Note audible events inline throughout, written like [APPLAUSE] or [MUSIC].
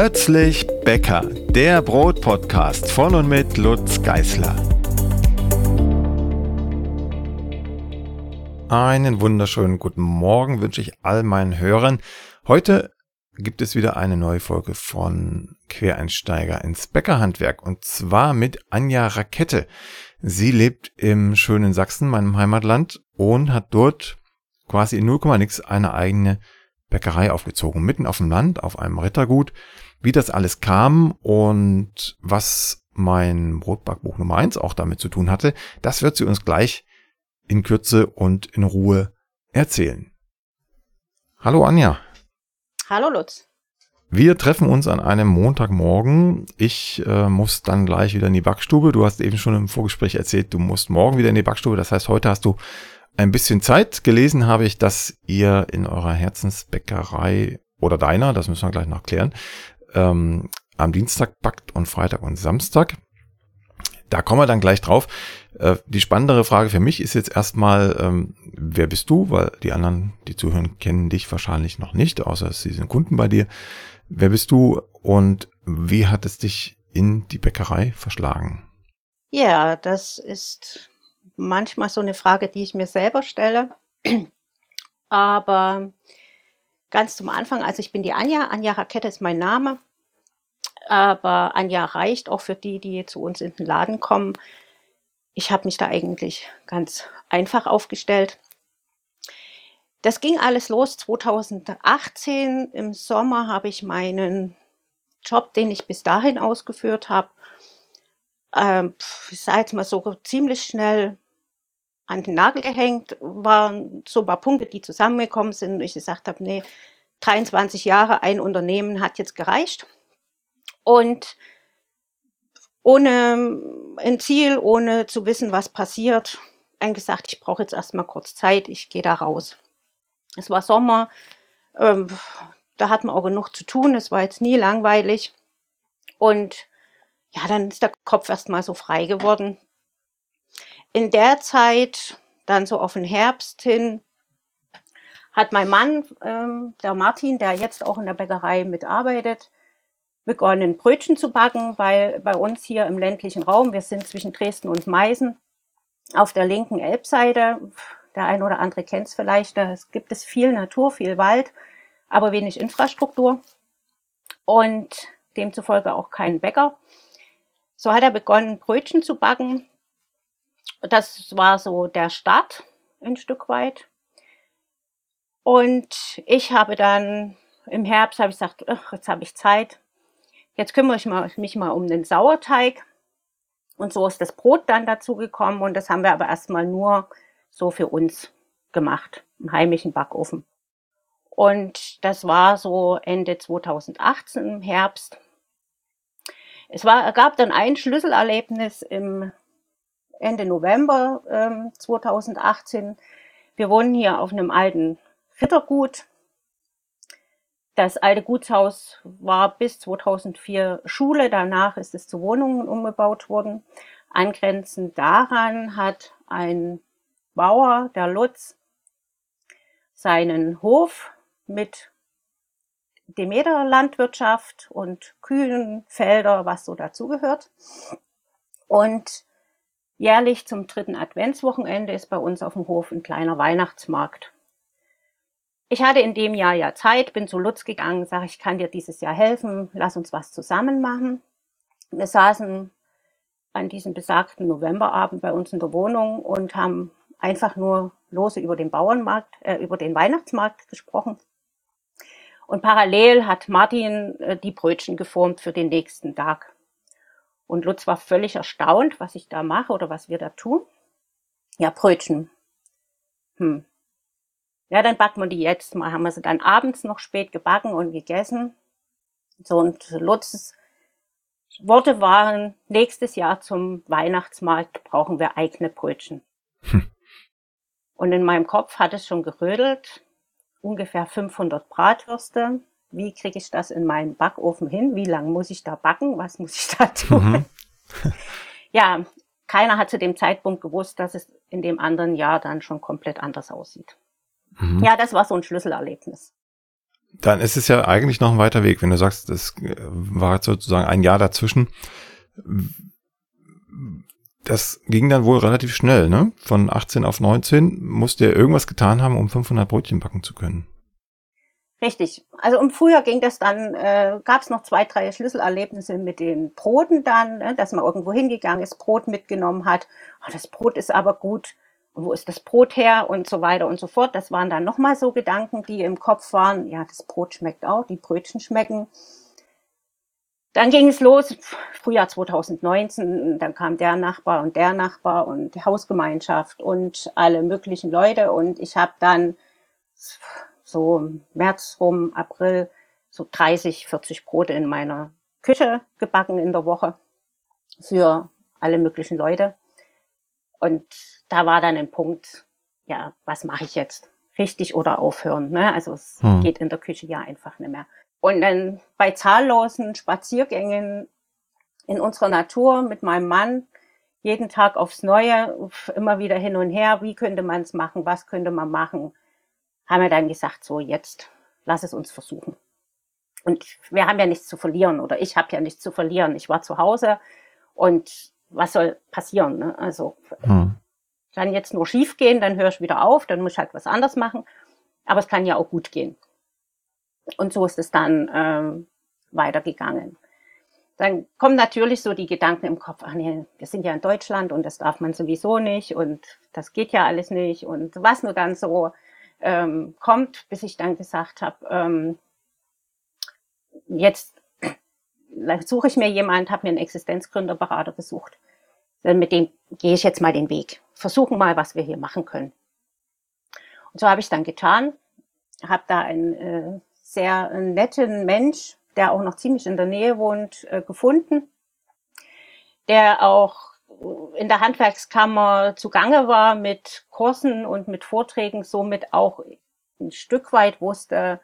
Plötzlich Bäcker, der Brotpodcast von und mit Lutz Geißler. Einen wunderschönen guten Morgen wünsche ich all meinen Hörern. Heute gibt es wieder eine neue Folge von Quereinsteiger ins Bäckerhandwerk und zwar mit Anja Rakette. Sie lebt im schönen Sachsen, meinem Heimatland, und hat dort quasi in 0, nix eine eigene Bäckerei aufgezogen, mitten auf dem Land, auf einem Rittergut. Wie das alles kam und was mein Brotbackbuch Nummer eins auch damit zu tun hatte, das wird sie uns gleich in Kürze und in Ruhe erzählen. Hallo Anja. Hallo Lutz. Wir treffen uns an einem Montagmorgen. Ich äh, muss dann gleich wieder in die Backstube. Du hast eben schon im Vorgespräch erzählt, du musst morgen wieder in die Backstube. Das heißt, heute hast du ein bisschen Zeit. Gelesen habe ich, dass ihr in eurer Herzensbäckerei oder deiner, das müssen wir gleich noch klären, ähm, am Dienstag backt und Freitag und Samstag. Da kommen wir dann gleich drauf. Äh, die spannendere Frage für mich ist jetzt erstmal, ähm, wer bist du? Weil die anderen, die zuhören, kennen dich wahrscheinlich noch nicht, außer sie sind Kunden bei dir. Wer bist du und wie hat es dich in die Bäckerei verschlagen? Ja, das ist manchmal so eine Frage, die ich mir selber stelle. [CLEARS THROAT] Aber ganz zum Anfang, also ich bin die Anja, Anja Rakette ist mein Name, aber Anja reicht auch für die, die zu uns in den Laden kommen. Ich habe mich da eigentlich ganz einfach aufgestellt. Das ging alles los 2018. Im Sommer habe ich meinen Job, den ich bis dahin ausgeführt habe, ähm, ich sage jetzt mal so ziemlich schnell an den Nagel gehängt, waren so ein paar Punkte, die zusammengekommen sind und ich gesagt habe, nee, 23 Jahre, ein Unternehmen hat jetzt gereicht. Und ohne ein Ziel, ohne zu wissen, was passiert, ein gesagt, ich brauche jetzt erstmal kurz Zeit, ich gehe da raus. Es war Sommer, ähm, da hat man auch genug zu tun, es war jetzt nie langweilig. Und ja, dann ist der Kopf erstmal so frei geworden in der Zeit, dann so auf den Herbst hin, hat mein Mann, ähm, der Martin, der jetzt auch in der Bäckerei mitarbeitet, begonnen, Brötchen zu backen, weil bei uns hier im ländlichen Raum, wir sind zwischen Dresden und Meißen, auf der linken Elbseite, der ein oder andere kennt es vielleicht, da gibt es viel Natur, viel Wald, aber wenig Infrastruktur und demzufolge auch keinen Bäcker. So hat er begonnen, Brötchen zu backen das war so der Start ein Stück weit. Und ich habe dann im Herbst habe ich gesagt, jetzt habe ich Zeit. Jetzt kümmere ich mich mal um den Sauerteig. Und so ist das Brot dann dazu gekommen. Und das haben wir aber erstmal nur so für uns gemacht, im heimischen Backofen. Und das war so Ende 2018 im Herbst. Es war, gab dann ein Schlüsselerlebnis im Ende November ähm, 2018. Wir wohnen hier auf einem alten Rittergut. Das alte Gutshaus war bis 2004 Schule, danach ist es zu Wohnungen umgebaut worden. Angrenzend daran hat ein Bauer, der Lutz, seinen Hof mit Demeter-Landwirtschaft und Kühen, Felder, was so dazugehört. Und Jährlich zum dritten Adventswochenende ist bei uns auf dem Hof ein kleiner Weihnachtsmarkt. Ich hatte in dem Jahr ja Zeit, bin zu Lutz gegangen, sage, ich kann dir dieses Jahr helfen, lass uns was zusammen machen. Wir saßen an diesem besagten Novemberabend bei uns in der Wohnung und haben einfach nur lose über den Bauernmarkt, äh, über den Weihnachtsmarkt gesprochen. Und parallel hat Martin äh, die Brötchen geformt für den nächsten Tag. Und Lutz war völlig erstaunt, was ich da mache oder was wir da tun. Ja, Brötchen. Hm. Ja, dann backen wir die jetzt mal. Haben wir sie dann abends noch spät gebacken und gegessen. So, und Lutzes Worte waren, nächstes Jahr zum Weihnachtsmarkt brauchen wir eigene Brötchen. Hm. Und in meinem Kopf hat es schon gerödelt. Ungefähr 500 Bratwürste, wie kriege ich das in meinen Backofen hin? Wie lange muss ich da backen? Was muss ich da tun? Mhm. [LAUGHS] ja, keiner hat zu dem Zeitpunkt gewusst, dass es in dem anderen Jahr dann schon komplett anders aussieht. Mhm. Ja, das war so ein Schlüsselerlebnis. Dann ist es ja eigentlich noch ein weiter Weg, wenn du sagst, es war sozusagen ein Jahr dazwischen. Das ging dann wohl relativ schnell, ne? Von 18 auf 19 musste er irgendwas getan haben, um 500 Brötchen backen zu können. Richtig. Also im Frühjahr ging das dann, äh, gab es noch zwei, drei Schlüsselerlebnisse mit den Broten dann, ne, dass man irgendwo hingegangen ist, Brot mitgenommen hat. Oh, das Brot ist aber gut. Wo ist das Brot her? Und so weiter und so fort. Das waren dann nochmal so Gedanken, die im Kopf waren. Ja, das Brot schmeckt auch, die Brötchen schmecken. Dann ging es los, Frühjahr 2019, dann kam der Nachbar und der Nachbar und die Hausgemeinschaft und alle möglichen Leute. Und ich habe dann so März rum, April, so 30, 40 Brote in meiner Küche gebacken in der Woche für alle möglichen Leute. Und da war dann ein Punkt, ja, was mache ich jetzt? Richtig oder aufhören? Ne? Also es hm. geht in der Küche ja einfach nicht mehr. Und dann bei zahllosen Spaziergängen in unserer Natur mit meinem Mann, jeden Tag aufs Neue, immer wieder hin und her, wie könnte man es machen, was könnte man machen, haben wir dann gesagt, so jetzt lass es uns versuchen. Und wir haben ja nichts zu verlieren oder ich habe ja nichts zu verlieren. Ich war zu Hause und was soll passieren? Ne? Also hm. kann jetzt nur schief gehen, dann höre ich wieder auf, dann muss ich halt was anderes machen. Aber es kann ja auch gut gehen. Und so ist es dann ähm, weitergegangen. Dann kommen natürlich so die Gedanken im Kopf, ach nee, wir sind ja in Deutschland und das darf man sowieso nicht und das geht ja alles nicht und was nur dann so ähm, kommt, bis ich dann gesagt habe, ähm, jetzt suche ich mir jemand, habe mir einen Existenzgründerberater gesucht. Mit dem gehe ich jetzt mal den Weg. Versuchen mal, was wir hier machen können. Und so habe ich dann getan, habe da einen äh, sehr netten Mensch, der auch noch ziemlich in der Nähe wohnt, äh, gefunden, der auch in der Handwerkskammer zugange war mit Kursen und mit Vorträgen, somit auch ein Stück weit wusste,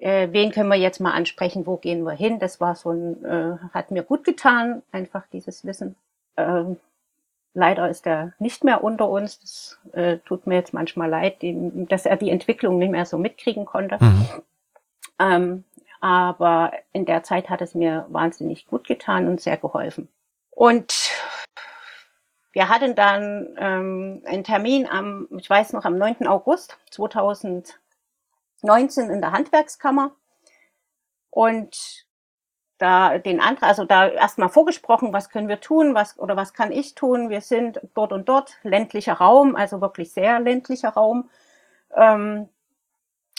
äh, wen können wir jetzt mal ansprechen, wo gehen wir hin. Das war so ein, äh, hat mir gut getan, einfach dieses Wissen. Ähm, leider ist er nicht mehr unter uns. Das äh, tut mir jetzt manchmal leid, dass er die Entwicklung nicht mehr so mitkriegen konnte. Mhm. Ähm, aber in der Zeit hat es mir wahnsinnig gut getan und sehr geholfen. Und wir hatten dann ähm, einen Termin am, ich weiß noch, am 9. August 2019 in der Handwerkskammer. Und da den Antrag, also da erstmal vorgesprochen, was können wir tun, was oder was kann ich tun. Wir sind dort und dort, ländlicher Raum, also wirklich sehr ländlicher Raum. Ähm,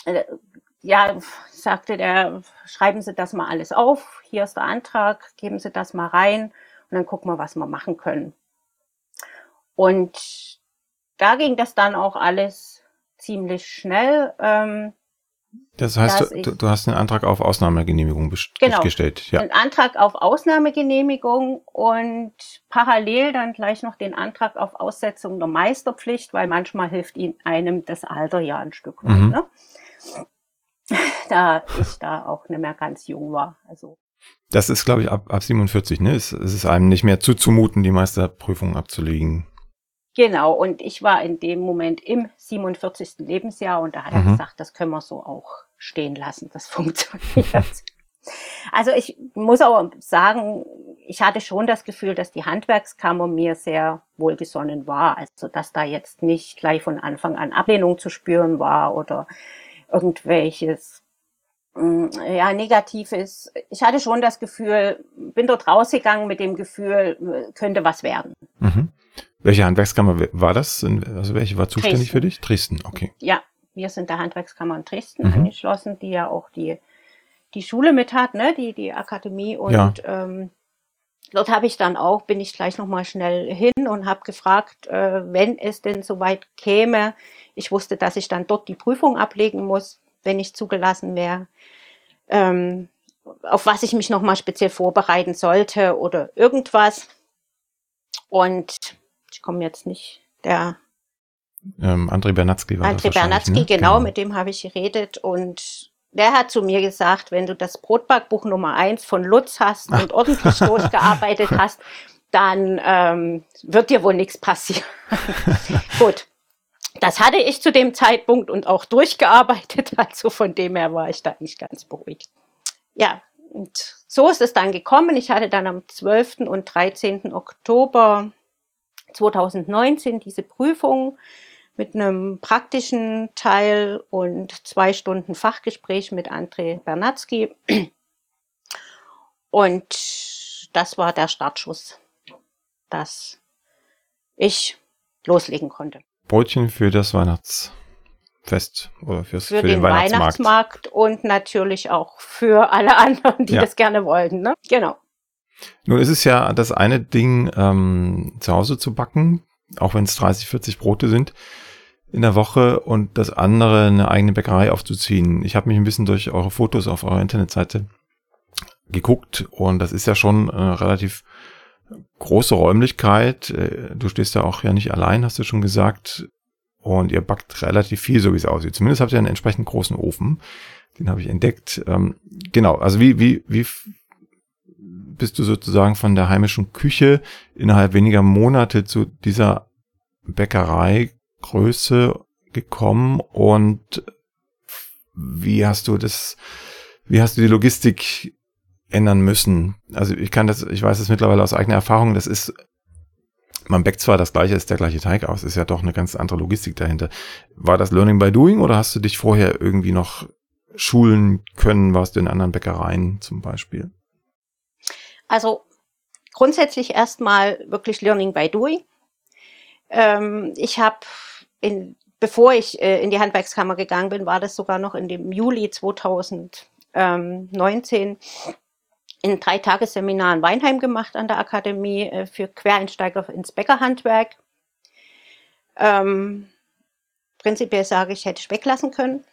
äh, ja, sagte der, schreiben Sie das mal alles auf, hier ist der Antrag, geben Sie das mal rein und dann gucken wir, was wir machen können. Und da ging das dann auch alles ziemlich schnell. Ähm, das heißt, du, du, hast einen Antrag auf Ausnahmegenehmigung genau, gestellt. Ja. Einen Antrag auf Ausnahmegenehmigung und parallel dann gleich noch den Antrag auf Aussetzung der Meisterpflicht, weil manchmal hilft ihnen einem das Alter ja ein Stück weit. Mhm. Ne? [LAUGHS] da ich da auch nicht mehr ganz jung war. Also. Das ist, glaube ich, ab, ab 47, ne? Es, es ist einem nicht mehr zuzumuten, die Meisterprüfung abzulegen. Genau, und ich war in dem Moment im 47. Lebensjahr und da hat mhm. er gesagt, das können wir so auch stehen lassen, das [LAUGHS] funktioniert. also ich muss auch sagen, ich hatte schon das Gefühl, dass die Handwerkskammer mir sehr wohlgesonnen war. Also dass da jetzt nicht gleich von Anfang an Ablehnung zu spüren war oder irgendwelches mm, ja, Negatives. Ich hatte schon das Gefühl, bin dort rausgegangen mit dem Gefühl, könnte was werden. Mhm. Welche Handwerkskammer war das? Also welche war zuständig Dresden. für dich? Dresden, okay. Ja, wir sind der Handwerkskammer in Dresden mhm. angeschlossen, die ja auch die, die Schule mit hat, ne, die, die Akademie und ja. ähm, dort habe ich dann auch, bin ich gleich nochmal schnell hin und habe gefragt, äh, wenn es denn soweit käme. Ich wusste, dass ich dann dort die Prüfung ablegen muss, wenn ich zugelassen wäre. Ähm, auf was ich mich nochmal speziell vorbereiten sollte oder irgendwas. Und ich komme jetzt nicht, der ähm, André Bernatzky war André Bernatzky, ne? genau, genau, mit dem habe ich geredet und der hat zu mir gesagt, wenn du das Brotbackbuch Nummer eins von Lutz hast Ach. [LAUGHS] und ordentlich durchgearbeitet hast, dann ähm, wird dir wohl nichts passieren. [LAUGHS] Gut. das hatte ich zu dem Zeitpunkt und auch durchgearbeitet. [LAUGHS] Also von dem her war ich da nicht ganz beruhigt. Ja, und so ist es dann gekommen. Ich hatte dann am 12. und 13. Oktober 2019 diese Prüfung mit einem praktischen Teil und zwei Stunden Fachgespräch mit André Bernatzky. Und das war der Startschuss, dass ich loslegen konnte. Brötchen für das Weihnachtsfest oder fürs, für, für den, den Weihnachtsmarkt. Weihnachtsmarkt. und natürlich auch für alle anderen, die ja. das gerne wollten. Ne? Genau. Nun ist es ja das eine Ding, ähm, zu Hause zu backen, auch wenn es 30, 40 Brote sind in der Woche und das andere eine eigene Bäckerei aufzuziehen. Ich habe mich ein bisschen durch eure Fotos auf eurer Internetseite geguckt und das ist ja schon relativ große Räumlichkeit. Äh, du stehst ja auch ja nicht allein, hast du schon gesagt. Und ihr backt relativ viel, so wie es aussieht. Zumindest habt ihr einen entsprechend großen Ofen. Den habe ich entdeckt. Ähm, genau, also wie, wie, wie bist du sozusagen von der heimischen Küche innerhalb weniger Monate zu dieser Bäckereigröße gekommen und wie hast du das, wie hast du die Logistik ändern müssen? Also ich kann das, ich weiß es mittlerweile aus eigener Erfahrung, das ist, man backt zwar das gleiche, ist der gleiche Teig aus, ist ja doch eine ganz andere Logistik dahinter. War das Learning by Doing oder hast du dich vorher irgendwie noch schulen können, warst du in anderen Bäckereien zum Beispiel? Also grundsätzlich erstmal wirklich Learning by Doing. Ähm, ich habe bevor ich äh, in die Handwerkskammer gegangen bin, war das sogar noch in dem Juli 2019 in drei Tagesseminar in Weinheim gemacht an der Akademie äh, für Quereinsteiger ins Bäckerhandwerk. Ähm, prinzipiell sage ich, hätte ich weglassen können.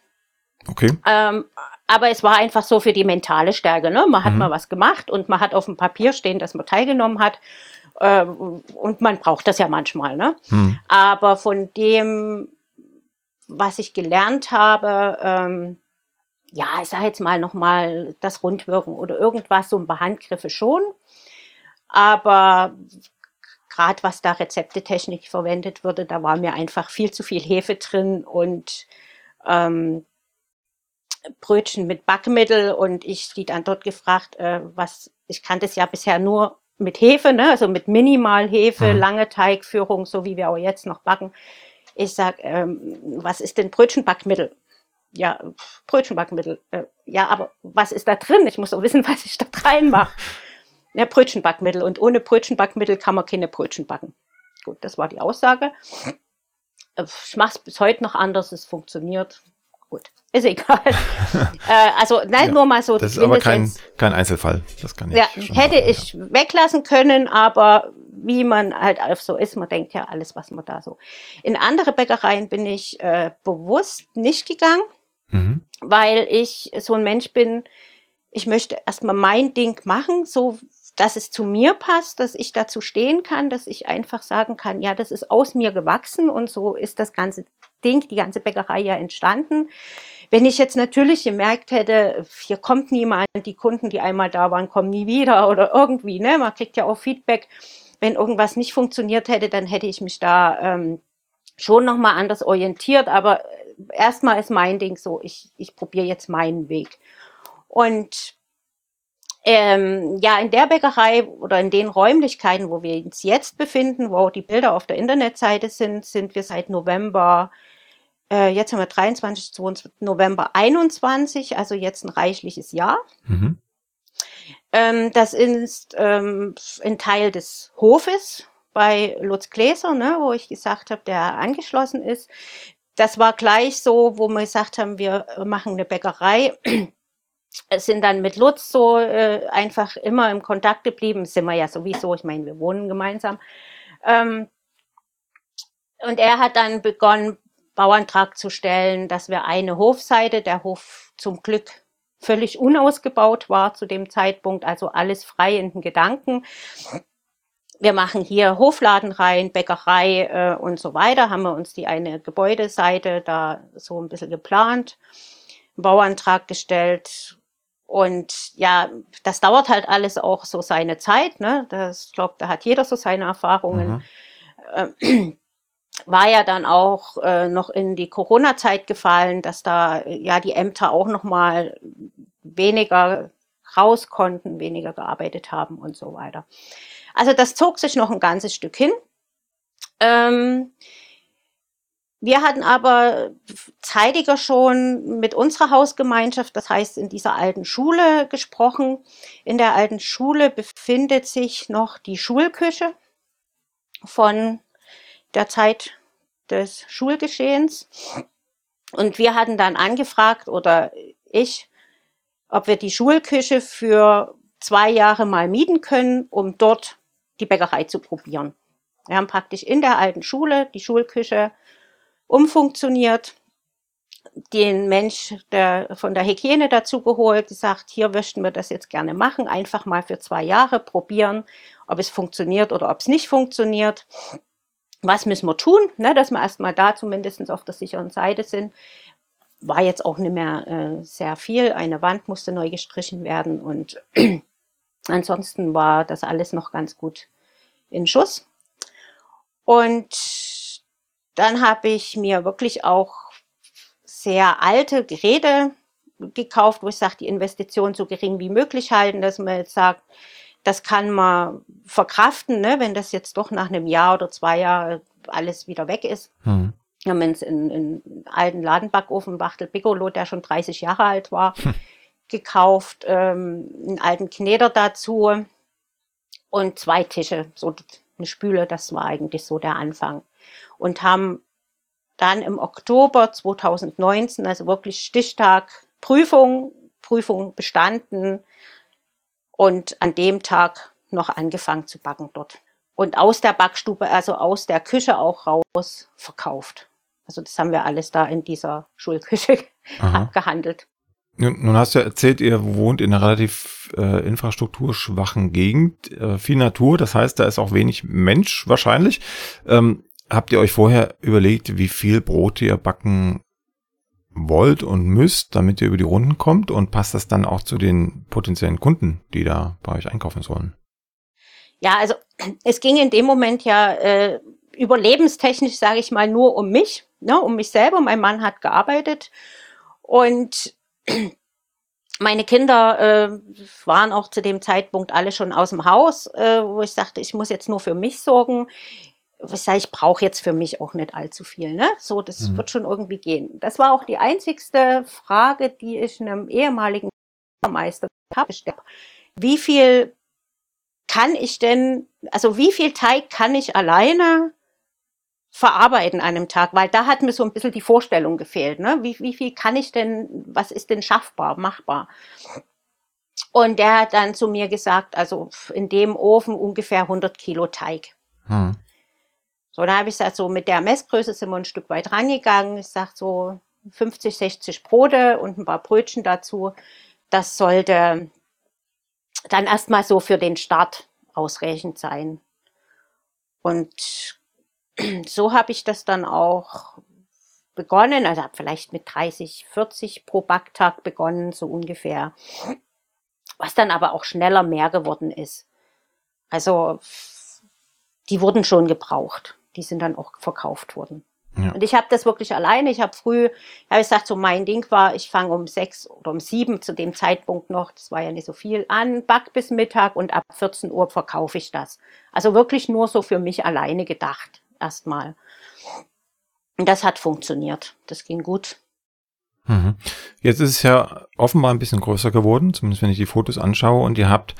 Okay. Ähm, aber es war einfach so für die mentale Stärke. Ne? Man hat mhm. mal was gemacht und man hat auf dem Papier stehen, dass man teilgenommen hat. Äh, und man braucht das ja manchmal. Ne? Mhm. Aber von dem, was ich gelernt habe, ähm, ja, ich sage jetzt mal nochmal das Rundwirken oder irgendwas, so ein paar Handgriffe schon. Aber gerade was da Rezeptetechnik verwendet wurde, da war mir einfach viel zu viel Hefe drin und ähm, Brötchen mit Backmittel und ich die dann dort gefragt, äh, was, ich kannte es ja bisher nur mit Hefe, ne, also mit Minimalhefe, mhm. lange Teigführung, so wie wir auch jetzt noch backen. Ich sag, ähm, was ist denn Brötchenbackmittel? Ja, Brötchenbackmittel. Äh, ja, aber was ist da drin? Ich muss doch wissen, [LAUGHS] was ich da reinmache. Ja, Brötchenbackmittel. Und ohne Brötchenbackmittel kann man keine Brötchen backen. Gut, das war die Aussage. Äh, ich mache es bis heute noch anders, es funktioniert gut, ist egal. [LAUGHS] äh, also nein, ja, nur mal so. Das ist aber kein, kein Einzelfall. Das kann ich. Ja, hätte sagen, ich ja. weglassen können, aber wie man halt auf so ist, man denkt ja alles, was man da so. In andere Bäckereien bin ich äh, bewusst nicht gegangen, mhm. weil ich so ein Mensch bin. Ich möchte erstmal mein Ding machen, so dass es zu mir passt, dass ich dazu stehen kann, dass ich einfach sagen kann, ja, das ist aus mir gewachsen und so ist das ganze Ding, die ganze Bäckerei ja entstanden. Wenn ich jetzt natürlich gemerkt hätte, hier kommt niemand, die Kunden, die einmal da waren, kommen nie wieder oder irgendwie, ne? Man kriegt ja auch Feedback. Wenn irgendwas nicht funktioniert hätte, dann hätte ich mich da ähm, schon nochmal anders orientiert. Aber erstmal ist mein Ding so, ich, ich probiere jetzt meinen Weg. Und ähm, ja, in der Bäckerei oder in den Räumlichkeiten, wo wir uns jetzt befinden, wo die Bilder auf der Internetseite sind, sind wir seit November äh, jetzt haben wir 23, 22, November 21, also jetzt ein reichliches Jahr. Mhm. Ähm, das ist ähm, ein Teil des Hofes bei Lutz Gläser, ne, wo ich gesagt habe, der angeschlossen ist. Das war gleich so, wo wir gesagt haben, wir machen eine Bäckerei. Sind dann mit Lutz so äh, einfach immer im Kontakt geblieben. sind wir ja sowieso, ich meine, wir wohnen gemeinsam. Ähm, und er hat dann begonnen, Bauantrag zu stellen, dass wir eine Hofseite, der Hof zum Glück völlig unausgebaut war zu dem Zeitpunkt, also alles frei in den Gedanken. Wir machen hier Hofladen rein, Bäckerei äh, und so weiter, haben wir uns die eine Gebäudeseite da so ein bisschen geplant, Bauantrag gestellt. Und ja, das dauert halt alles auch so seine Zeit. Ne? Das, ich glaube, da hat jeder so seine Erfahrungen. Mhm. [CLEARS THROAT] war ja dann auch äh, noch in die Corona-Zeit gefallen, dass da ja die Ämter auch noch mal weniger raus konnten, weniger gearbeitet haben und so weiter. Also das zog sich noch ein ganzes Stück hin. Ähm, wir hatten aber zeitiger schon mit unserer Hausgemeinschaft, das heißt in dieser alten Schule gesprochen. In der alten Schule befindet sich noch die Schulküche von der Zeit des Schulgeschehens. Und wir hatten dann angefragt, oder ich, ob wir die Schulküche für zwei Jahre mal mieten können, um dort die Bäckerei zu probieren. Wir haben praktisch in der alten Schule die Schulküche umfunktioniert, den Mensch der, von der Hygiene dazu geholt, gesagt, hier möchten wir das jetzt gerne machen, einfach mal für zwei Jahre probieren, ob es funktioniert oder ob es nicht funktioniert. Was müssen wir tun, ne, dass wir erstmal da zumindest auf der sicheren Seite sind. War jetzt auch nicht mehr äh, sehr viel. Eine Wand musste neu gestrichen werden und [CLEARS THROAT] ansonsten war das alles noch ganz gut in Schuss. Und dann habe ich mir wirklich auch sehr alte Geräte gekauft, wo ich sage, die Investition so gering wie möglich halten, dass man jetzt sagt, das kann man verkraften, ne, wenn das jetzt doch nach einem Jahr oder zwei Jahren alles wieder weg ist. Hm. Wir haben uns einen, alten Ladenbackofen, Wachtel Piccolo, der schon 30 Jahre alt war, hm. gekauft, ähm, einen alten Kneder dazu und zwei Tische, so eine Spüle, das war eigentlich so der Anfang und haben dann im Oktober 2019, also wirklich Stichtag Prüfung, Prüfung bestanden und an dem Tag noch angefangen zu backen dort. Und aus der Backstube, also aus der Küche auch raus verkauft. Also das haben wir alles da in dieser Schulküche [LAUGHS] Aha. abgehandelt. Nun, hast du erzählt, ihr wohnt in einer relativ äh, infrastrukturschwachen Gegend, äh, viel Natur, das heißt, da ist auch wenig Mensch wahrscheinlich. Ähm, Habt ihr euch vorher überlegt, wie viel Brot ihr backen wollt und müsst, damit ihr über die Runden kommt? Und passt das dann auch zu den potenziellen Kunden, die da bei euch einkaufen sollen? Ja, also es ging in dem Moment ja äh, überlebenstechnisch, sage ich mal, nur um mich, ne, um mich selber. Mein Mann hat gearbeitet und [CLEARS THROAT] meine Kinder äh, waren auch zu dem Zeitpunkt alle schon aus dem Haus, äh, wo ich sagte, ich muss jetzt nur für mich sorgen was sag ich, brauche jetzt für mich auch nicht allzu viel. Ne? So, das mhm. wird schon irgendwie gehen. Das war auch die einzigste Frage, die ich einem ehemaligen Meister habe. Wie viel kann ich denn, also wie viel Teig kann ich alleine verarbeiten an einem Tag? Weil da hat mir so ein bisschen die Vorstellung gefehlt. Ne? Wie, wie viel kann ich denn, was ist denn schaffbar, machbar? Und der hat dann zu mir gesagt, also in dem Ofen ungefähr 100 Kilo Teig. Hm. So, da habe ich gesagt, so mit der Messgröße sind wir ein Stück weit rangegangen. Ich sage so 50, 60 Brote und ein paar Brötchen dazu. Das sollte dann erstmal so für den Start ausreichend sein. Und [CLEARS THROAT] so habe ich das dann auch begonnen. Also habe vielleicht mit 30, 40 pro Backtag begonnen, so ungefähr. Was dann aber auch schneller mehr geworden ist. Also die wurden schon gebraucht die sind dann auch verkauft worden. Ja. Und ich habe das wirklich alleine. Ich habe früh, habe ich gesagt, so mein Ding war, ich fange um sechs oder um sieben zu dem Zeitpunkt noch, das war ja nicht so viel, an, back bis Mittag und ab 14 Uhr verkaufe ich das. Also wirklich nur so für mich alleine gedacht, erstmal. Und das hat funktioniert. Das ging gut. Mhm. Jetzt ist es ja offenbar ein bisschen größer geworden, zumindest wenn ich die Fotos anschaue. Und ihr habt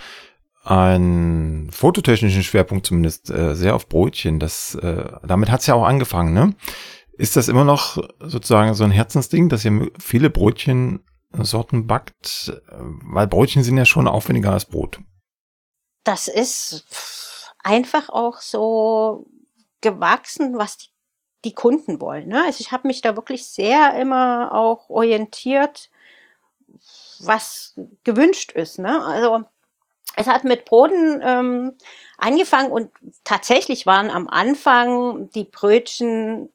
einen fototechnischen Schwerpunkt zumindest äh, sehr auf Brötchen. Das, äh, damit hat's ja auch angefangen, ne? Ist das immer noch sozusagen so ein Herzensding, dass ihr viele Brötchensorten backt? Weil Brötchen sind ja schon aufwendiger als Brot. Das ist einfach auch so gewachsen, was die, die Kunden wollen. Ne? Also ich habe mich da wirklich sehr immer auch orientiert, was gewünscht ist. Ne? Also es hat mit Broten ähm, angefangen und tatsächlich waren am Anfang die Brötchen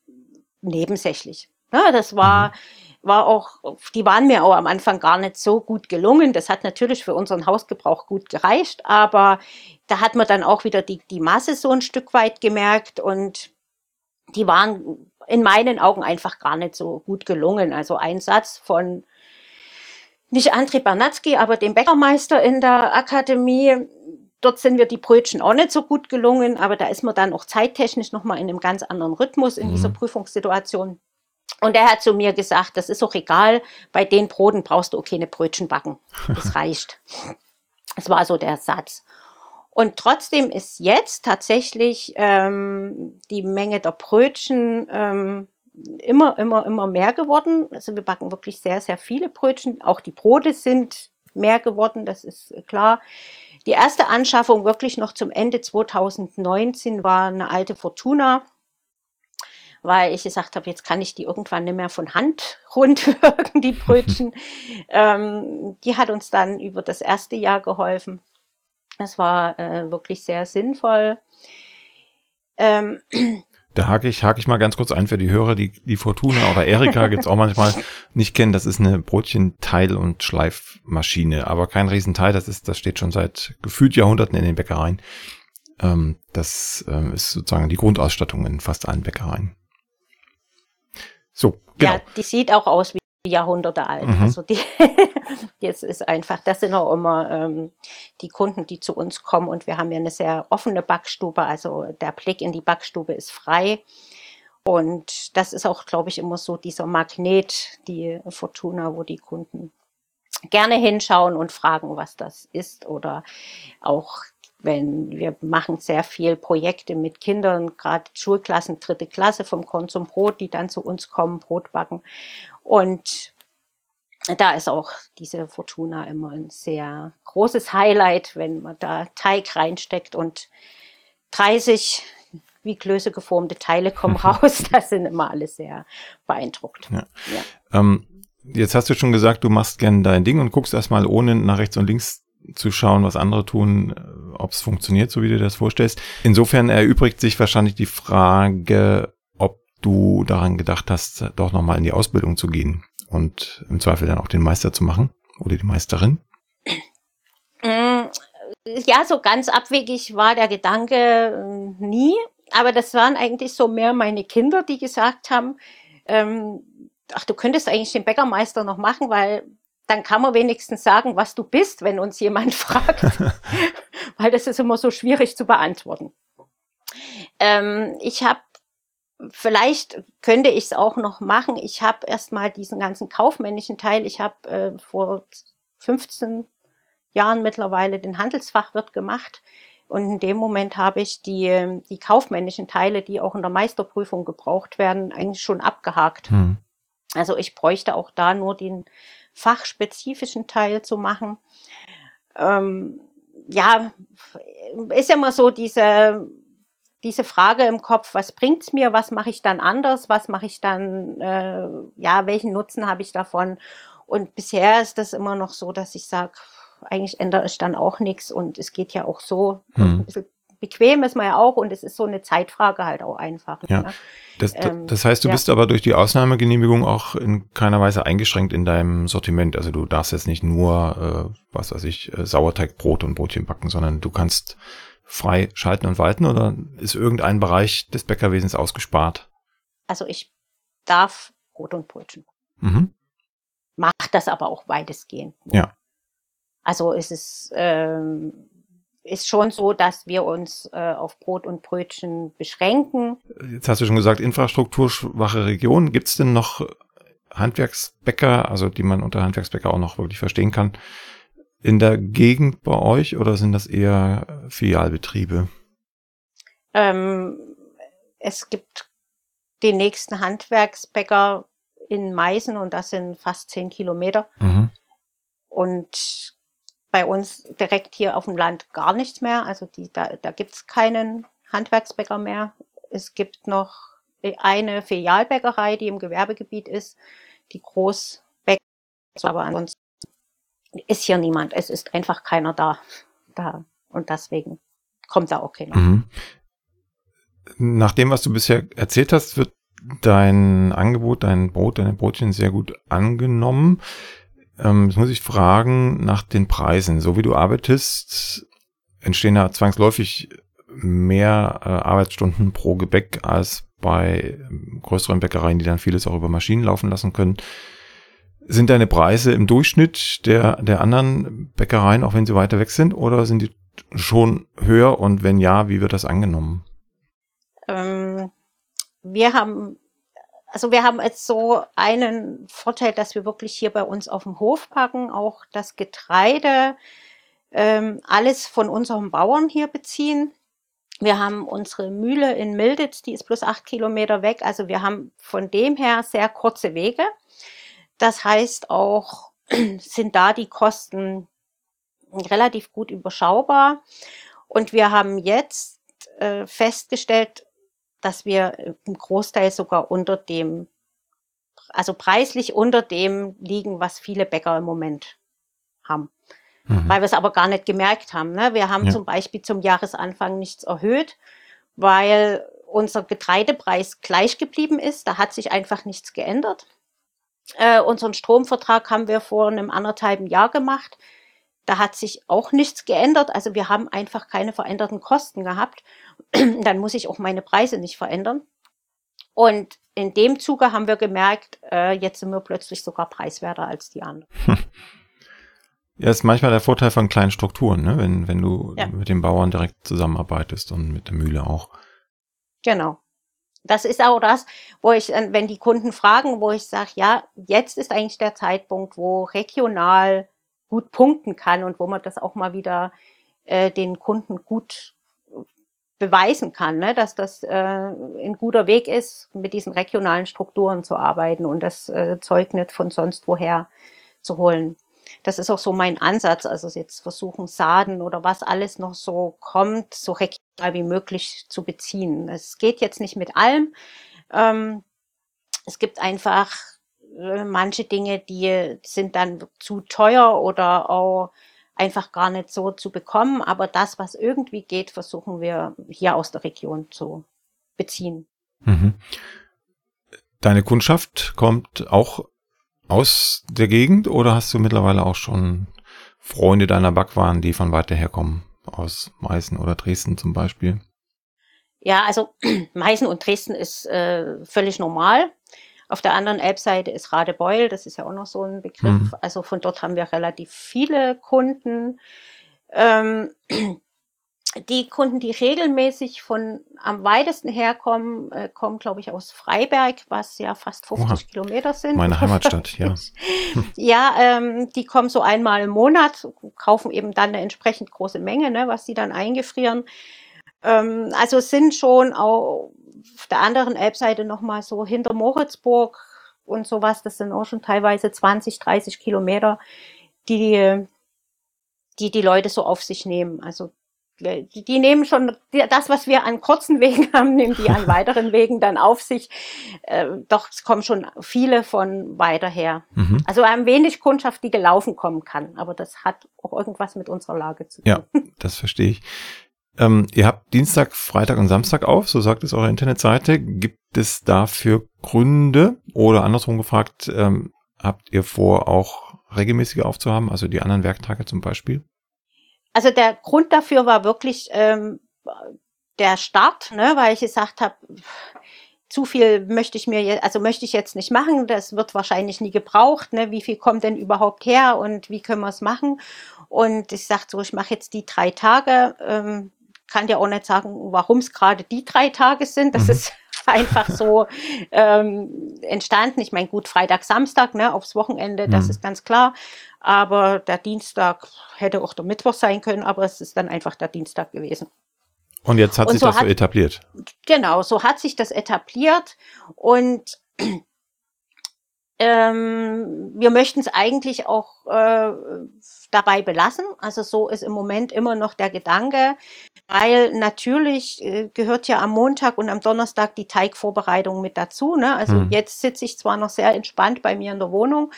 nebensächlich. Ja, das war, mhm. war auch, die waren mir auch am Anfang gar nicht so gut gelungen. Das hat natürlich für unseren Hausgebrauch gut gereicht, aber da hat man dann auch wieder die, die Masse so ein Stück weit gemerkt und die waren in meinen Augen einfach gar nicht so gut gelungen. Also ein Satz von nicht André Bernatzky, aber dem Bäckermeister in der Akademie. Dort sind wir die Brötchen auch nicht so gut gelungen, aber da ist man dann auch zeittechnisch nochmal in einem ganz anderen Rhythmus in mhm. dieser Prüfungssituation. Und er hat zu mir gesagt, das ist auch egal, bei den Broten brauchst du auch keine Brötchen backen. Das [LAUGHS] reicht. Das war so der Satz. Und trotzdem ist jetzt tatsächlich ähm, die Menge der Brötchen ähm, immer, immer, immer mehr geworden. Also wir backen wirklich sehr, sehr viele Brötchen. Auch die Brote sind mehr geworden, das ist klar. Die erste Anschaffung wirklich noch zum Ende 2019 war eine alte Fortuna, weil ich gesagt habe, jetzt kann ich die irgendwann nicht mehr von Hand [LAUGHS] rundwirken, die Brötchen. [LAUGHS] ähm, die hat uns dann über das erste Jahr geholfen. Es war äh, wirklich sehr sinnvoll. Ähm, [CLEARS THROAT] da hake ich, hake ich mal ganz kurz ein für die Hörer, die die Fortuna oder Erika [LAUGHS] gibt's auch manchmal nicht kennen. Das ist eine Brötchenteil- und Schleifmaschine, aber kein Riesenteil. Das ist, das steht schon seit gefühlt Jahrhunderten in den Bäckereien. Ähm, das ähm, ist sozusagen die Grundausstattung in fast allen Bäckereien. So, genau. Ja, die sieht auch aus wie Jahrhunderte alt. Mhm. Also die, [LAUGHS] jetzt ist einfach, das sind auch immer ähm, die Kunden, die zu uns kommen und wir haben ja eine sehr offene Backstube, also der Blick in die Backstube ist frei. Und das ist auch, glaube ich, immer so dieser Magnet, die Fortuna, wo die Kunden gerne hinschauen und fragen, was das ist oder auch wenn wir machen sehr viel Projekte mit Kindern, gerade Schulklassen, dritte Klasse vom Korn zum Brot, die dann zu uns kommen, Brot backen. Und da ist auch diese Fortuna immer ein sehr großes Highlight, wenn man da Teig reinsteckt und 30 wie Klöße geformte Teile kommen [LAUGHS] raus. Das sind immer alle sehr beeindruckt. Ja. Ja. Ähm, jetzt hast du schon gesagt, du machst gerne dein Ding und guckst erstmal ohne nach rechts und links zu schauen, was andere tun, äh, ob es funktioniert, so wie du das vorstellst. Insofern erübrigt sich wahrscheinlich die Frage, du daran gedacht hast, doch nochmal in die Ausbildung zu gehen und im Zweifel dann auch den Meister zu machen oder die Meisterin. Mm, ja, so ganz abwegig war der Gedanke äh, nie, aber das waren eigentlich so mehr meine Kinder, die gesagt haben, ähm, ach, du könntest eigentlich den Bäckermeister noch machen, weil dann kann man wenigstens sagen, was du bist, wenn uns jemand [LAUGHS] fragt, [LAUGHS] weil das ist immer so schwierig zu beantworten. Ähm, ich habe, vielleicht könnte ich es auch noch machen. Ich habe erstmal diesen ganzen kaufmännischen Teil. Ich habe äh, vor 15 Jahren mittlerweile den Handelsfachwirt gemacht. Und in dem Moment habe ich die, die kaufmännischen Teile, die auch in der Meisterprüfung gebraucht werden, eigentlich schon abgehakt. Hm. Also ich bräuchte auch da nur den fachspezifischen Teil zu machen. Ähm, ja, ist ja immer so diese, diese Frage im Kopf, was bringt's mir, was mache ich dann anders, was mache ich dann, äh, ja, welchen Nutzen habe ich davon? Und bisher ist das immer noch so, dass ich sage, eigentlich ändere ich dann auch nichts und es geht ja auch so hm. ein bisschen bequem ist man ja auch und es ist so eine Zeitfrage halt auch einfach. Ja. Ne? Das, ähm, das heißt, du ja. bist aber durch die Ausnahmegenehmigung auch in keiner Weise eingeschränkt in deinem Sortiment. Also du darfst jetzt nicht nur, äh, was weiß ich, äh, Sauerteigbrot und Brotchen backen, sondern du kannst frei schalten und walten oder ist irgendein Bereich des Bäckerwesens ausgespart? Also ich darf Brot und Brötchen. Mhm. Macht das aber auch weitestgehend. Ja. Also es ist ähm, ist schon so, dass wir uns äh, auf Brot und Brötchen beschränken. Jetzt hast du schon gesagt, infrastrukturschwache Region. Gibt es denn noch Handwerksbäcker, also die man unter Handwerksbäcker auch noch wirklich verstehen kann, in der Gegend bei euch oder sind das eher Filialbetriebe? Ähm, es gibt den nächsten Handwerksbäcker in Meißen und das sind fast zehn Kilometer. Mhm. Und bei uns direkt hier auf dem Land gar nichts mehr. Also die, da, da gibt es keinen Handwerksbäcker mehr. Es gibt noch eine Filialbäckerei, die im Gewerbegebiet ist, die Großbäcker, aber ansonsten ist hier niemand. Es ist einfach keiner da. da. Und deswegen kommt da auch keiner. Mhm. Nach dem, was du bisher erzählt hast, wird dein Angebot, dein Brot, deine Brotchen sehr gut angenommen. Ähm, jetzt muss ich fragen nach den Preisen. So wie du arbeitest, entstehen da zwangsläufig mehr äh, Arbeitsstunden pro Gebäck als bei ähm, größeren Bäckereien, die dann vieles auch über Maschinen laufen lassen können. Sind deine Preise im Durchschnitt der, der anderen Bäckereien, auch wenn sie weiter weg sind, oder sind die schon höher und wenn ja, wie wird das angenommen? Ähm, wir haben, also wir haben jetzt so einen Vorteil, dass wir wirklich hier bei uns auf dem Hof packen, auch das Getreide, ähm, alles von unseren Bauern hier beziehen. Wir haben unsere Mühle in Milditz, die ist plus acht Kilometer weg. Also wir haben von dem her sehr kurze Wege. Das heißt auch, [CLEARS THROAT] sind da die Kosten relativ gut überschaubar. Und wir haben jetzt äh, festgestellt, dass wir im Großteil sogar unter dem, also preislich unter dem liegen, was viele Bäcker im Moment haben. Mhm. Weil wir es aber gar nicht gemerkt haben. Ne? Wir haben ja. zum Beispiel zum Jahresanfang nichts erhöht, weil unser Getreidepreis gleich geblieben ist. Da hat sich einfach nichts geändert. Äh, unseren Stromvertrag haben wir vor einem anderthalben Jahr gemacht. Da hat sich auch nichts geändert. Also wir haben einfach keine veränderten Kosten gehabt. [CLEARS THROAT] Dann muss ich auch meine Preise nicht verändern. Und in dem Zuge haben wir gemerkt, äh, jetzt sind wir plötzlich sogar preiswerter als die anderen. [LAUGHS] Ja, ist manchmal der Vorteil von kleinen Strukturen, ne? wenn, wenn du ja. mit den Bauern direkt zusammenarbeitest und mit der Mühle auch. Genau. Das ist auch das, wo ich, wenn die Kunden fragen, wo ich sage, ja, jetzt ist eigentlich der Zeitpunkt, wo regional gut punkten kann und wo man das auch mal wieder äh, den Kunden gut beweisen kann, ne? dass das äh, ein guter Weg ist, mit diesen regionalen Strukturen zu arbeiten und das äh, Zeug nicht von sonst woher zu holen. Das ist auch so mein Ansatz, also jetzt versuchen Saden oder was alles noch so kommt, so regional wie möglich zu beziehen. Es geht jetzt nicht mit allem. Ähm, es gibt einfach äh, manche Dinge, die sind dann zu teuer oder auch einfach gar nicht so zu bekommen. Aber das, was irgendwie geht, versuchen wir hier aus der Region zu beziehen. Mhm. Deine Kundschaft kommt auch aus der Gegend oder hast du mittlerweile auch schon Freunde deiner Backwaren, die von weiter her kommen? Aus Meißen oder Dresden zum Beispiel? Ja, also [CLEARS THROAT] Meißen und Dresden ist äh, völlig normal. Auf der anderen Elbseite ist Radebeul, das ist ja auch noch so ein Begriff. Mhm. Also von dort haben wir relativ viele Kunden. Ähm, [CLEARS THROAT] die Kunden, die regelmäßig von am weitesten herkommen, äh, kommen, glaube ich, aus Freiberg, was ja fast 50 Oha, Kilometer sind. Meine [LAUGHS] Heimatstadt, ja. [LAUGHS] ja, ähm, die kommen so einmal im Monat, kaufen eben dann eine entsprechend große Menge, ne, was sie dann eingefrieren. Ähm, also sind schon auch auf der anderen Elbseite nochmal so hinter Moritzburg und sowas, das sind auch schon teilweise 20, 30 Kilometer, die die die Leute so auf sich nehmen. Also die, die nehmen schon das, was wir an kurzen Wegen [LAUGHS] haben, nehmen die an [LAUGHS] weiteren Wegen dann auf sich. Äh, doch es kommen schon viele von weiter her. Mhm. Also haben wenig Kundschaft, die gelaufen kommen kann, aber das hat auch irgendwas mit unserer Lage zu tun. Ja, [LAUGHS] das verstehe ich. Ähm, ihr habt Dienstag, Freitag und Samstag auf, so sagt es eure Internetseite. Gibt es dafür Gründe oder andersrum gefragt, ähm, habt ihr vor, auch regelmäßige aufzuhaben, also die anderen Werktage zum Beispiel? Also der Grund dafür war wirklich ähm, der Start, ne, weil ich gesagt habe, zu viel möchte ich mir, also möchte ich jetzt nicht machen, das wird wahrscheinlich nie gebraucht, ne? wie viel kommt denn überhaupt her und wie können wir es machen? Und ich sagte so, ich mache jetzt die drei Tage, ähm, kann dir auch nicht sagen, warum es gerade die drei Tage sind, das mhm. ist einfach so ähm, entstanden. Ich meine, gut, Freitag, Samstag, ne, aufs Wochenende, das mhm. ist ganz klar. Aber der Dienstag hätte auch der Mittwoch sein können, aber es ist dann einfach der Dienstag gewesen. Und jetzt hat und sich so das hat, so etabliert. Genau, so hat sich das etabliert und ähm, wir möchten es eigentlich auch äh, dabei belassen. Also so ist im Moment immer noch der Gedanke, weil natürlich äh, gehört ja am Montag und am Donnerstag die Teigvorbereitung mit dazu. Ne? Also hm. jetzt sitze ich zwar noch sehr entspannt bei mir in der Wohnung,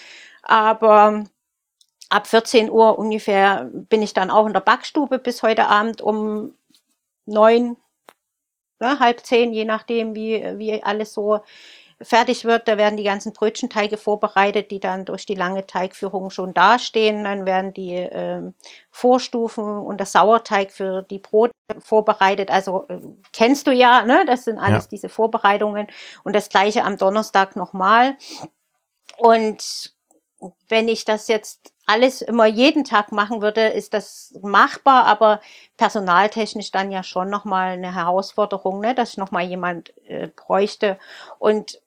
aber ab 14 Uhr ungefähr bin ich dann auch in der Backstube bis heute Abend um neun, ne, halb zehn, je nachdem, wie, wie alles so fertig wird, da werden die ganzen Brötchenteige vorbereitet, die dann durch die lange Teigführung schon dastehen. Dann werden die äh, Vorstufen und der Sauerteig für die Brote vorbereitet. Also äh, kennst du ja, ne? Das sind alles ja. diese Vorbereitungen. Und das gleiche am Donnerstag nochmal. Und wenn ich das jetzt alles immer jeden Tag machen würde, ist das machbar, aber personaltechnisch dann ja schon nochmal eine Herausforderung, ne, dass ich nochmal jemand äh, bräuchte. Und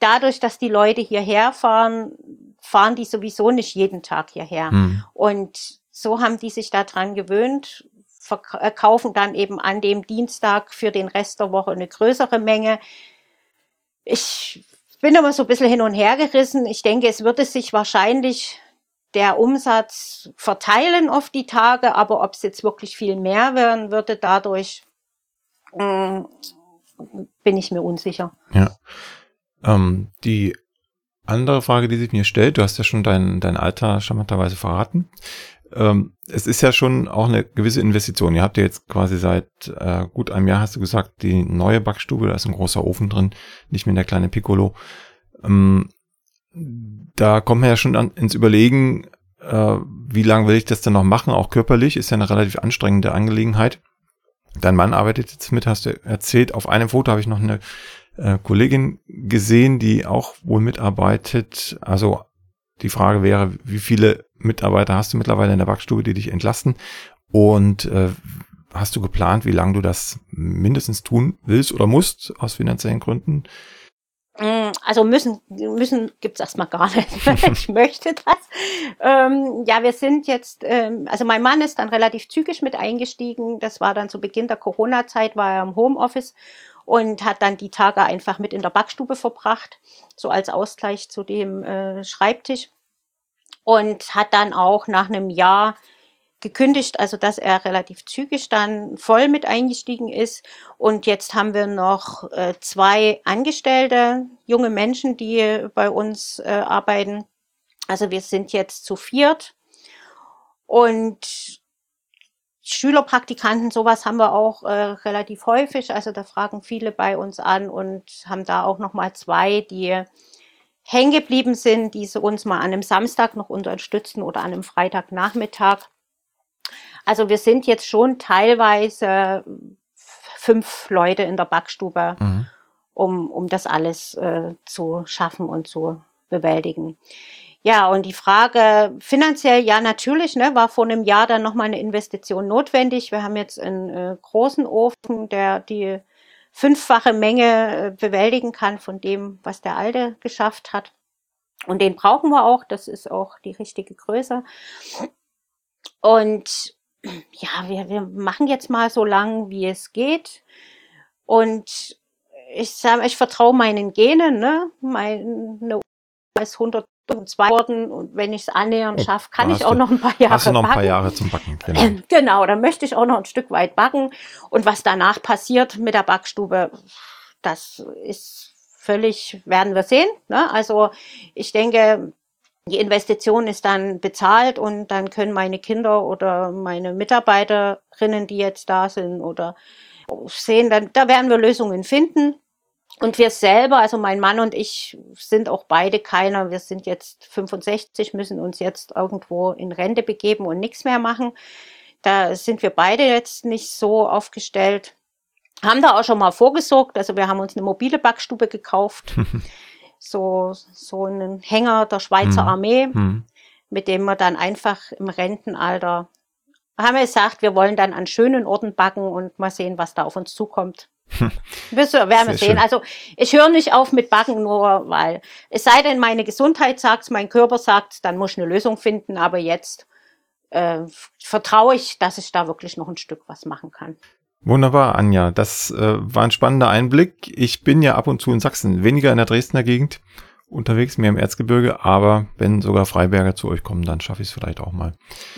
dadurch, dass die Leute hierher fahren, fahren die sowieso nicht jeden Tag hierher. Hm. Und so haben die sich daran gewöhnt, verkaufen äh, dann eben an dem Dienstag für den Rest der Woche eine größere Menge. Ich bin aber so ein bisschen hin und her gerissen. Ich denke, es würde sich wahrscheinlich der Umsatz verteilen auf die Tage, aber ob es jetzt wirklich viel mehr werden würde dadurch, äh, bin ich mir unsicher. Ja. Ähm, die andere Frage, die sich mir stellt, du hast ja schon dein, dein Alter charmanterweise verraten. Ähm, es ist ja schon auch eine gewisse Investition. Ihr habt ja jetzt quasi seit äh, gut einem Jahr, hast du gesagt, die neue Backstube, da ist ein großer Ofen drin, nicht mehr der kleine Piccolo. Ähm, da kommt man ja schon an, ins Überlegen, äh, wie lange will ich das denn noch machen, auch körperlich, ist ja eine relativ anstrengende Angelegenheit. Dein Mann arbeitet jetzt mit, hast du erzählt. Auf einem Foto habe ich noch eine äh, Kollegin gesehen, die auch wohl mitarbeitet. Also die Frage wäre, wie viele Mitarbeiter hast du mittlerweile in der Backstube, die dich entlasten? Und äh, hast du geplant, wie lange du das mindestens tun willst oder musst aus finanziellen Gründen? Mm, also müssen, müssen gibt's erstmal gar nicht. [LAUGHS] [LAUGHS] ich möchte das. Ähm, ja, wir sind jetzt, ähm, also mein Mann ist dann relativ zügig mit eingestiegen. Das war dann zu Beginn der Corona-Zeit, war er im Homeoffice und hat dann die Tage einfach mit in der Backstube verbracht, so als Ausgleich zu dem äh, Schreibtisch. Und hat dann auch nach einem Jahr gekündigt, also dass er relativ zügig dann voll mit eingestiegen ist. Und jetzt haben wir noch äh, zwei Angestellte, junge Menschen, die bei uns äh, arbeiten. Also wir sind jetzt zu viert. Und Schülerpraktikanten, sowas haben wir auch äh, relativ häufig. Also da fragen viele bei uns an und haben da auch noch mal zwei, die hängen geblieben sind, die sie uns mal an einem Samstag noch unterstützen oder an einem Freitagnachmittag. Also wir sind jetzt schon teilweise fünf Leute in der Backstube, mhm. um, um das alles äh, zu schaffen und zu bewältigen. Ja, und die Frage finanziell, ja, natürlich, ne, war vor einem Jahr dann nochmal eine Investition notwendig. Wir haben jetzt einen äh, großen Ofen, der die fünffache Menge äh, bewältigen kann von dem, was der alte geschafft hat. Und den brauchen wir auch. Das ist auch die richtige Größe. Und ja, wir, wir machen jetzt mal so lang, wie es geht. Und ich sage, ich vertraue meinen Genen, ne? Meine ist 102 worden und wenn ich es annähernd oh, schaffe, kann ich auch noch ein paar Jahre Hast du noch ein paar Jahre zum Backen, genau. Ähm, genau, dann möchte ich auch noch ein Stück weit backen. Und was danach passiert mit der Backstube, das ist völlig, werden wir sehen. Ne? Also ich denke, die Investition ist dann bezahlt und dann können meine Kinder oder meine Mitarbeiterinnen, die jetzt da sind oder sehen, dann, da werden wir Lösungen finden. Und wir selber, also mein Mann und ich sind auch beide keiner, wir sind jetzt 65, müssen uns jetzt irgendwo in Rente begeben und nichts mehr machen. Da sind wir beide jetzt nicht so aufgestellt. Haben da auch schon mal vorgesorgt, also wir haben uns eine mobile Backstube gekauft. [LAUGHS] so, so einen Hänger der Schweizer hm. Armee, hm. mit dem wir dann einfach im Rentenalter haben wir gesagt, wir wollen dann an schönen Orten backen und mal sehen, was da auf uns zukommt. [LAUGHS] Wirst du, werden wir sehen. Schön. Also ich höre nicht auf mit Backen, nur weil es sei denn, meine Gesundheit sagt mein Körper sagt dann muss ich eine Lösung finden, aber jetzt äh, vertraue ich, dass ich da wirklich noch ein Stück was machen kann. Wunderbar, Anja. Das äh, war ein spannender Einblick. Ich bin ja ab und zu in Sachsen, weniger in der Dresdner Gegend unterwegs, mehr im Erzgebirge, aber wenn sogar Freiberger zu euch kommen, dann schaffe ich es vielleicht auch mal.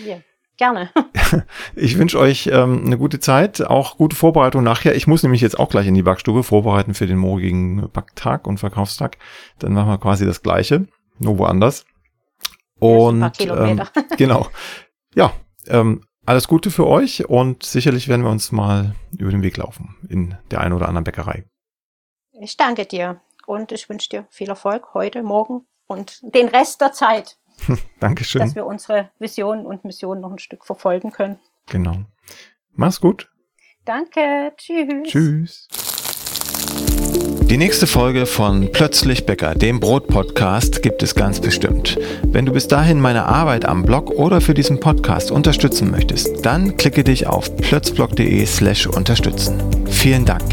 Ja, gerne. [LAUGHS] ich wünsche euch ähm, eine gute Zeit, auch gute Vorbereitung nachher. Ich muss nämlich jetzt auch gleich in die Backstube vorbereiten für den morgigen Backtag und Verkaufstag. Dann machen wir quasi das Gleiche, nur woanders. Und ähm, [LAUGHS] genau. Ja, ähm, alles Gute für euch und sicherlich werden wir uns mal über den Weg laufen in der einen oder anderen Bäckerei. Ich danke dir. Und ich wünsche dir viel Erfolg heute, morgen und den Rest der Zeit. [LAUGHS] Dankeschön. Dass wir unsere Vision und Mission noch ein Stück verfolgen können. Genau. Mach's gut. Danke. Tschüss. Tschüss. Die nächste Folge von Plötzlich Bäcker, dem Brot-Podcast, gibt es ganz bestimmt. Wenn du bis dahin meine Arbeit am Blog oder für diesen Podcast unterstützen möchtest, dann klicke dich auf plötzblog.de slash unterstützen. Vielen Dank.